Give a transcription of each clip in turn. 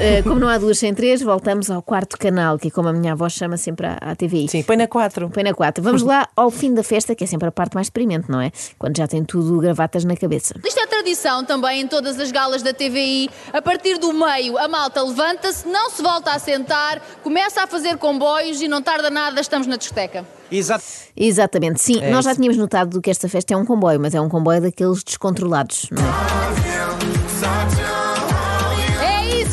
Eh, como não há duas sem três, voltamos ao quarto canal, que é como a minha avó chama sempre à, à TVI. Sim, põe na 4. Põe na 4. Vamos lá ao fim da festa, que é sempre a parte mais deprimente, não é? Quando já tem tudo gravatas na cabeça. Isto é tradição também em todas as galas da TVI. A partir do meio, a malta levanta-se, não se volta a sentar, começa a fazer comboios e não tarda nada, estamos na discoteca. Exato. Exatamente, sim. É nós já tínhamos notado que esta festa é um comboio, mas é um comboio daqueles descontrolados, não é?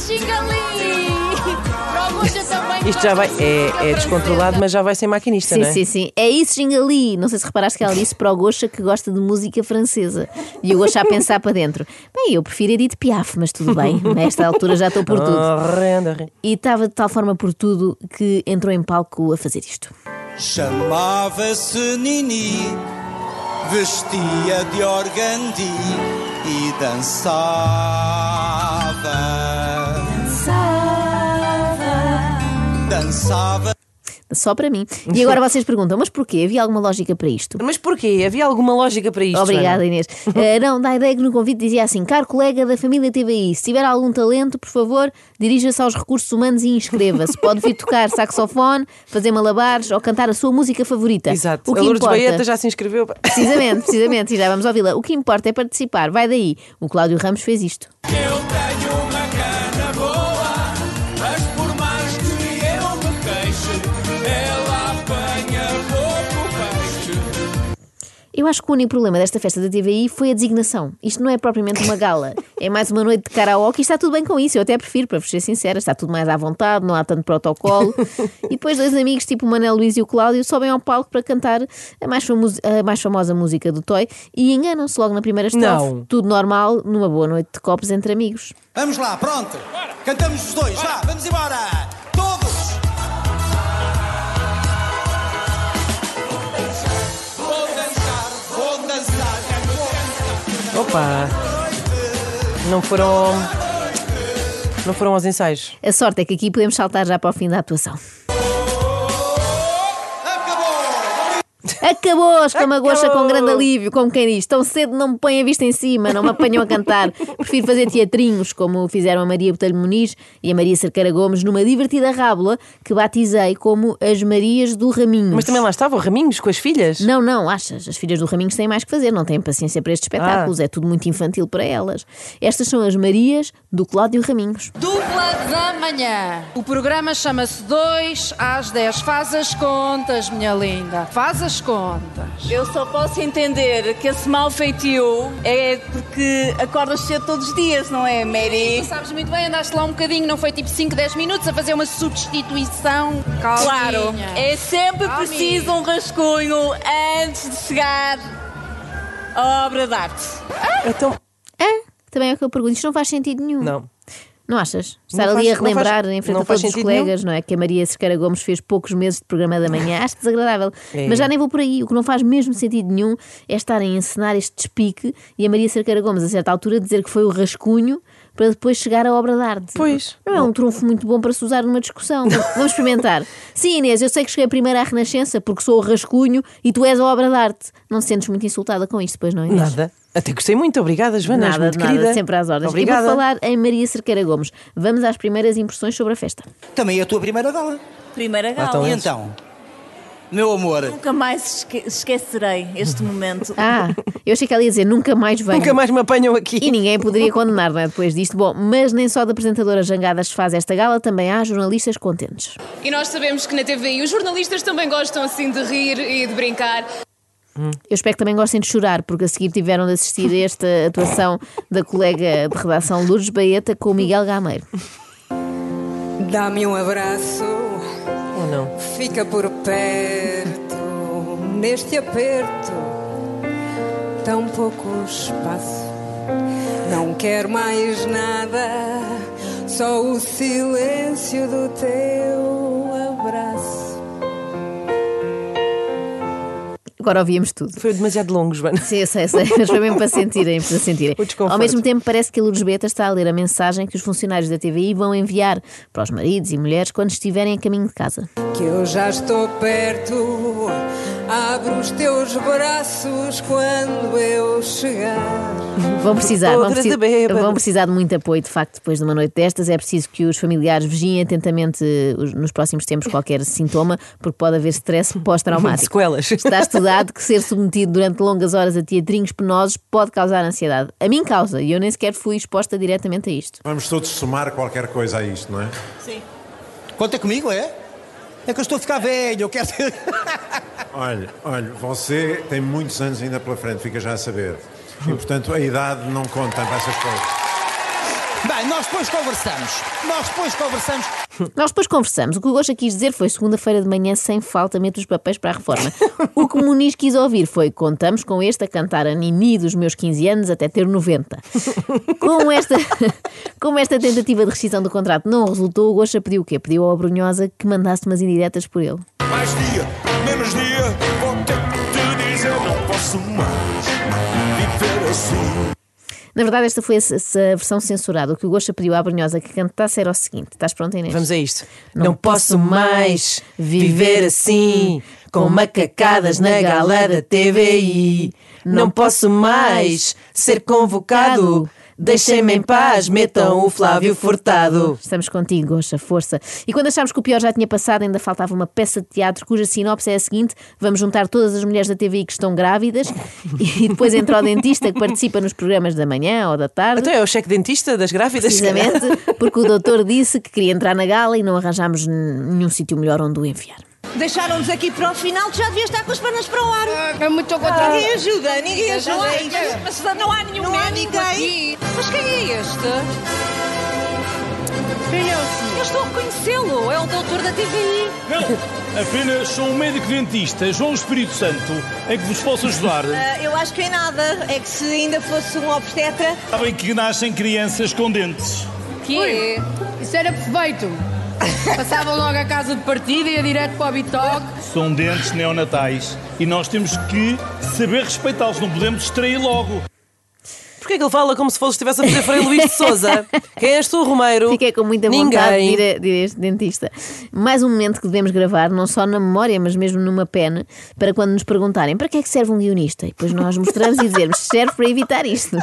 É isso, Xingali! Para o Goxa também Isto já vai. É, é descontrolado, mas já vai ser maquinista, Sim, não é? sim, sim. É isso, Gingali. Não sei se reparaste que ela disse para o Gosha que gosta de música francesa. E o Gosha a pensar para dentro. Bem, eu prefiro Edith Piaf, mas tudo bem. Nesta altura já estou por tudo. Horrendo, horrendo. E estava de tal forma por tudo que entrou em palco a fazer isto. Chamava-se Nini, vestia de organdi e dançava. Só para mim. E agora vocês perguntam, mas porquê? Havia alguma lógica para isto? Mas porquê? Havia alguma lógica para isto? Obrigada, Joana? Inês. Eh, não, da ideia que no convite dizia assim: caro colega da família TVI, se tiver algum talento, por favor, dirija-se aos recursos humanos e inscreva-se. Pode vir tocar saxofone, fazer malabares ou cantar a sua música favorita. Exato. O que a Lourdes importa... Baeta já se inscreveu. Precisamente, precisamente, e já vamos ouvi-la. O que importa é participar, vai daí. O Cláudio Ramos fez isto. Eu tenho Eu acho que o único problema desta festa da TVI foi a designação. Isto não é propriamente uma gala, é mais uma noite de karaoke e está tudo bem com isso. Eu até prefiro, para vos ser sincera, está tudo mais à vontade, não há tanto protocolo. e depois dois amigos, tipo o Manel Luís e o Cláudio, sobem ao palco para cantar a mais, famo- a mais famosa música do Toy e enganam-se logo na primeira estrofe. Não. Tudo normal, numa boa noite de copos entre amigos. Vamos lá, pronto. Cantamos os dois, vá, vamos embora. Opa! Não foram. Não foram aos ensaios. A sorte é que aqui podemos saltar já para o fim da atuação. Acabou, exclama a Goxa com grande alívio, como quem diz. Tão cedo não me põem a vista em cima, não me apanham a cantar. Prefiro fazer teatrinhos, como fizeram a Maria Botelho Muniz e a Maria Cerqueira Gomes, numa divertida rábula que batizei como as Marias do Raminhos. Mas também lá estava o Raminhos com as filhas. Não, não, achas? As filhas do Raminhos têm mais que fazer, não têm paciência para estes espetáculos, é tudo muito infantil para elas. Estas são as Marias do Cláudio Raminhos. Dupla da manhã. O programa chama-se 2 às 10. Faz as contas, minha linda. Faz as contas. Eu só posso entender que esse mau feitio é porque acordas cedo todos os dias, não é, Mary? Tu sabes muito bem, andaste lá um bocadinho, não foi tipo 5, 10 minutos a fazer uma substituição. Calminha. Claro, é sempre Calminha. preciso um rascunho antes de chegar à obra de arte. Então. É, também é o que eu pergunto. Isto não faz sentido nenhum. Não. Não achas? Estar Não ali faz- a não faz- relembrar em frente a todos os colegas, não é? Que a Maria Cerqueira Gomes fez poucos meses de programa da manhã. Acho desagradável. É. Mas já nem vou por aí. O que não faz mesmo sentido nenhum é estarem a encenar este despique e a Maria Cerqueira Gomes, a certa altura, dizer que foi o rascunho para depois chegar à obra de arte. Pois. Não é um trunfo muito bom para se usar numa discussão. Vamos experimentar. Sim, Inês, eu sei que cheguei primeiro à Renascença porque sou o rascunho e tu és a obra de arte. Não te sentes muito insultada com isto, pois não, Inês? Nada. Até gostei muito, obrigada, Joana. Nada, muito de nada, querida. sempre às ordens. Obrigada. E vou falar em Maria Cerqueira Gomes. Vamos às primeiras impressões sobre a festa. Também é a tua primeira gala. Primeira então gala. E é. então? Meu amor, Nunca mais esque- esquecerei este momento. Ah, eu achei que ela ia dizer nunca mais venho. Nunca mais me apanham aqui. E ninguém poderia condenar, não é? Depois disto. Bom, mas nem só da apresentadora Jangadas se faz esta gala, também há jornalistas contentes. E nós sabemos que na TVI os jornalistas também gostam assim de rir e de brincar. Eu espero que também gostem de chorar, porque a seguir tiveram de assistir a esta atuação da colega de redação Lourdes Baeta com o Miguel Gameiro. Dá-me um abraço, Ou não? fica por perto, neste aperto, tão pouco espaço. Não quero mais nada, só o silêncio do teu abraço. Agora ouvíamos tudo. Foi demasiado longo, Joana. Sim, eu sei, sei, mas foi mesmo para sentirem, para sentirem. Ao mesmo tempo, parece que a Lourdes Beta está a ler a mensagem que os funcionários da TVI vão enviar para os maridos e mulheres quando estiverem a caminho de casa. Que eu já estou perto. Abre os teus braços quando eu chegar. Vão precisar, vão, bêbado. vão precisar de muito apoio, de facto, depois de uma noite destas. É preciso que os familiares vigiem atentamente eh, os- nos próximos tempos qualquer sintoma, porque pode haver stress pós-traumático. Sequelas. Está estudado que ser submetido durante longas horas a teatrinhos penosos pode causar ansiedade. A mim causa, e eu nem sequer fui exposta diretamente a isto. Vamos todos somar qualquer coisa a isto, não é? Conta comigo, é? É que eu estou a ficar velho, eu quero ser. Olha, olha, você tem muitos anos ainda pela frente, fica já a saber. E, portanto, a idade não conta para essas coisas. Bem, nós depois conversamos. Nós depois conversamos. Nós depois conversamos. O que o Gosta quis dizer foi segunda-feira de manhã, sem falta, mete os papéis para a reforma. O que o Muniz quis ouvir foi: contamos com este a cantar a Nini dos meus 15 anos até ter 90. Como esta, como esta tentativa de rescisão do contrato não resultou, o Gosta pediu o quê? Pediu ao Brunhosa que mandasse umas indiretas por ele. Mais dia, menos dia, posso mais viver assim. Na verdade, esta foi essa, versão censurada. O que o Gosta pediu à Brunhosa que cantasse era o seguinte: estás pronta, Inês? Vamos a isto. Não posso mais viver assim, com macacadas na gala da TVI. Não posso mais ser convocado. Deixem-me em paz, metam o Flávio Furtado. Estamos contigo, Goxa, força. E quando achámos que o pior já tinha passado, ainda faltava uma peça de teatro cuja sinopse é a seguinte: vamos juntar todas as mulheres da TVI que estão grávidas e depois entra o dentista que participa nos programas da manhã ou da tarde. Então é o cheque dentista das grávidas? Precisamente porque o doutor disse que queria entrar na gala e não arranjámos nenhum sítio melhor onde o enfiar. Deixaram-nos aqui para o final, tu já devias estar com as pernas para o ar. É muito contra Ninguém ajuda, ninguém ajuda. Não há- Mas não há nenhum Não há médico ninguém. aqui. Mas quem é este? Quem é o senhor? Eu estou a reconhecê-lo. É o doutor da TVI. Não, apenas sou um médico dentista, João Espírito Santo, em que vos posso ajudar. Ah, eu acho que em nada. É que se ainda fosse um obstetra. Sabem que nascem crianças com dentes. Que é? Isso era perfeito. Passavam logo à casa de partida e ia direto para o bitoque. São dentes neonatais e nós temos que saber respeitá-los, não podemos distrair logo. Porquê que ele fala como se fosse estivesse a fazer Frei Luís de Souza? Quem és tu, Romeiro? Fiquei com muita vontade de Ninguém. ir, a, de ir a este dentista. Mais um momento que devemos gravar, não só na memória, mas mesmo numa pena, para quando nos perguntarem para que é que serve um guionista. E depois nós mostramos e dizermos serve para evitar isto.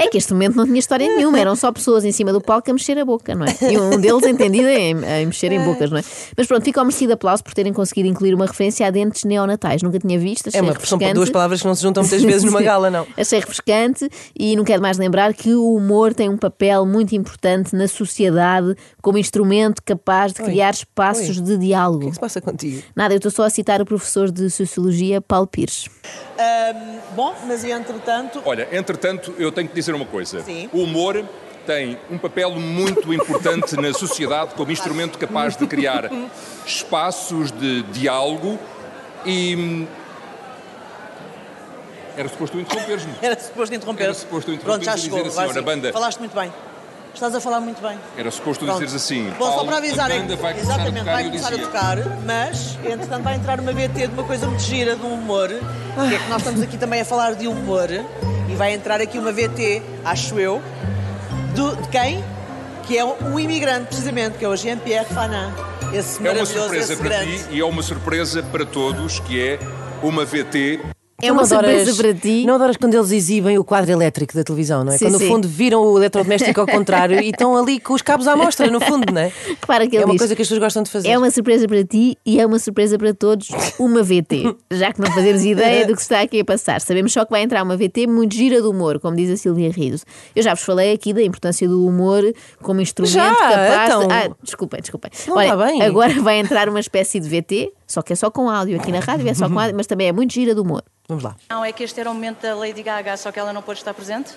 É que este momento não tinha história nenhuma, eram só pessoas em cima do palco a mexer a boca, não é? E um deles entendido em, em mexer em bocas, não é? Mas pronto, fica ao merecido aplauso por terem conseguido incluir uma referência a dentes neonatais. Nunca tinha visto, achei É uma, são duas palavras que não se juntam muitas vezes numa gala, não. Achei refrescante e não quero mais lembrar que o humor tem um papel muito importante na sociedade como instrumento capaz de Oi. criar espaços Oi. de diálogo. O que é que se passa contigo? Nada, eu estou só a citar o professor de Sociologia, Paulo Pires. bom, mas entretanto. Olha, entretanto, eu tenho que dizer uma coisa. Sim. O humor tem um papel muito importante na sociedade como instrumento capaz de criar espaços de diálogo e. hum, Era suposto tu interromperes-me. Era suposto interromper. Era suposto tu Pronto, já chegou. dizer assim, vai ora, sim. banda. Falaste muito bem. Estás a falar muito bem. Era suposto Pronto. dizeres assim. Bom, só para avisar, a é vai começar a exatamente, tocar vai começar a tocar, mas entretanto vai entrar uma VT de uma coisa muito gira de um humor, que é que nós estamos aqui também a falar de humor, e vai entrar aqui uma VT, acho eu, do- de quem? Que é um imigrante, precisamente, que é o Jean-Pierre Fanin. Esse É uma surpresa para grande. ti e é uma surpresa para todos, que é uma VT. É uma adoras- surpresa para ti. Não adoras quando eles exibem o quadro elétrico da televisão, não é? Sim, quando sim. no fundo viram o eletrodoméstico ao contrário e estão ali com os cabos à mostra, no fundo, não é? Repara que é uma diz, coisa que as pessoas gostam de fazer. É uma surpresa para ti e é uma surpresa para todos, uma VT. Já que não fazemos ideia do que está aqui a passar. Sabemos só que vai entrar uma VT muito gira do humor, como diz a Silvia Riso. Eu já vos falei aqui da importância do humor como instrumento Já, capaz então. de. Ah, desculpem, desculpem. Não Olha, bem. agora vai entrar uma espécie de VT, só que é só com áudio. Aqui na rádio é só com áudio, mas também é muito gira do humor. Vamos lá. Não, é que este era o momento da Lady Gaga, só que ela não pôde estar presente.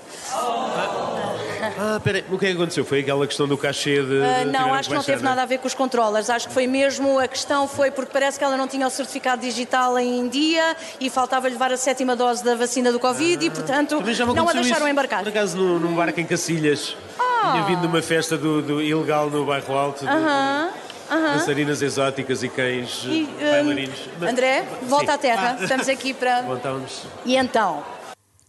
Ah, peraí, o que é que aconteceu? Foi aquela questão do cachê de. Ah, não, acho que não teve nada a ver com os controllers. Acho que foi mesmo, a questão foi porque parece que ela não tinha o certificado digital em dia e faltava levar a sétima dose da vacina do Covid e, portanto, não a deixaram isso. embarcar. Por acaso, num, num barco em Cacilhas, tinha vindo de uma festa do, do ilegal no bairro Alto. do- Aham, Aham. dançarinas exóticas e cães E, eh, hum, bailarinos. Mas- André, volta Sim. à terra. Ah. Estamos aqui para. Voltamos. E então?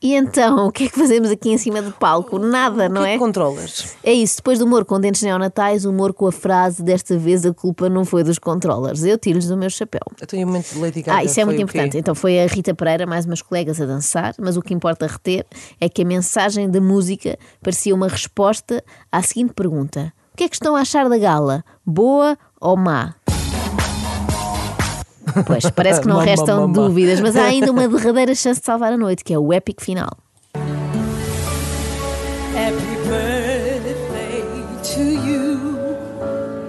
E então, o que é que fazemos aqui em cima do palco? Nada, não é? Controllers. É isso, depois do humor com dentes neonatais, humor com a frase desta vez a culpa não foi dos controllers. Eu tiro-lhes o meu chapéu. Eu tenho um momento de Lady Gaga. Ah, isso é foi muito o importante. Então foi a Rita Pereira, mais umas colegas a dançar, mas o que importa reter é que a mensagem da música parecia uma resposta à seguinte pergunta: O que é que estão a achar da gala? Boa ou má? Pois, parece que não má, restam má. dúvidas, mas há ainda uma derradeira chance de salvar a noite, que é o épico final. Happy birthday to you.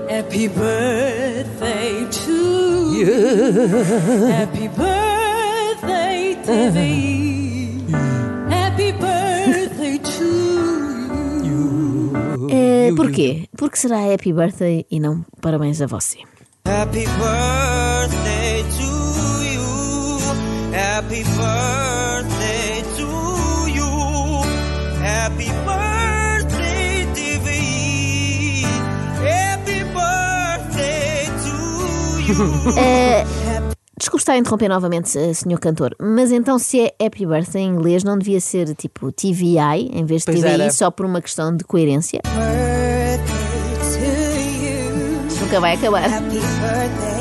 Happy birthday to you. Happy birthday, TV. Porquê? Porque será happy birthday e não parabéns a você. Happy birthday to you. Happy birthday to you. Happy birthday, TV. Happy birthday to you. É, Desculpe estar a interromper novamente, eh, senhor cantor, mas então se é Happy Birthday em inglês, não devia ser tipo TVI em vez de Pois TVI era. só por uma questão de coerência? Nunca vai acabar. Happy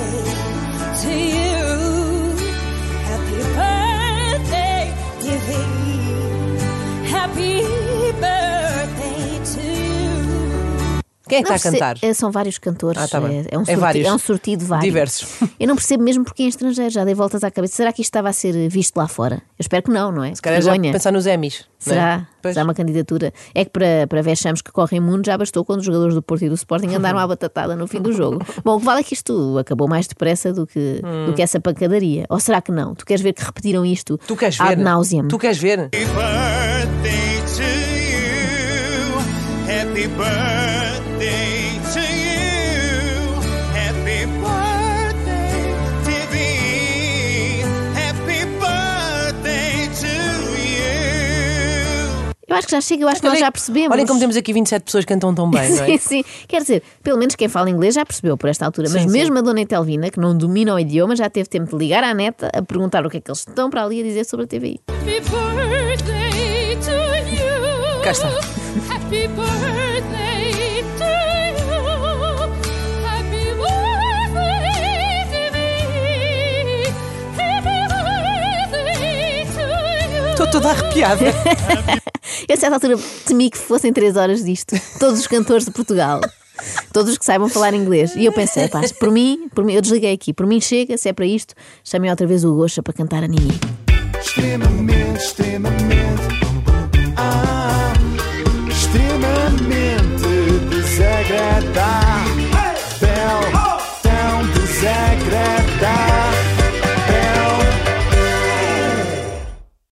Quem é que Não está a cantar? é, São vários cantores. Ah, tá é, é um É vários. é um sortido vários. Diversos. Eu não percebo mesmo porque em estrangeiro já dei voltas à cabeça. Será que isto estava a ser visto lá fora? Eu espero que não, não é? Se calhar já pensar nos Emmys. é? Será? Será uma candidatura? É que para, para vexames que correm mundo já bastou quando os jogadores do Porto e do Sporting andaram à batatada no fim do jogo. Bom, o que vale é que isto acabou mais depressa do que, Hum. do que essa pancadaria. Ou será que não? Tu queres ver que repetiram isto Tu queres ad ver? nauseam? Tu queres ver? Happy birthday to you. Happy birthday Eu acho que já chega, eu acho que nós já percebemos. Olhem como temos aqui 27 pessoas que cantam tão bem, não é? Sim, sim. Quer dizer, pelo menos quem fala inglês já percebeu por esta altura. Mas Sim, sim. mesmo a dona Etelvina, que não domina o idioma, já teve tempo de ligar à neta a perguntar o que é que eles estão para ali a dizer sobre a TVI. Happy birthday to you. Cá está. Toda arrepiada. Eu, a certa altura, temi que fossem três horas disto. Todos os cantores de Portugal. Todos os que saibam falar inglês. E eu pensei, pá, por mim, por mim, eu desliguei aqui. Por mim chega, se é para isto, chamei outra vez o Goxa para cantar a Nini. Extremamente, extremamente. Ah, extremamente desagradável.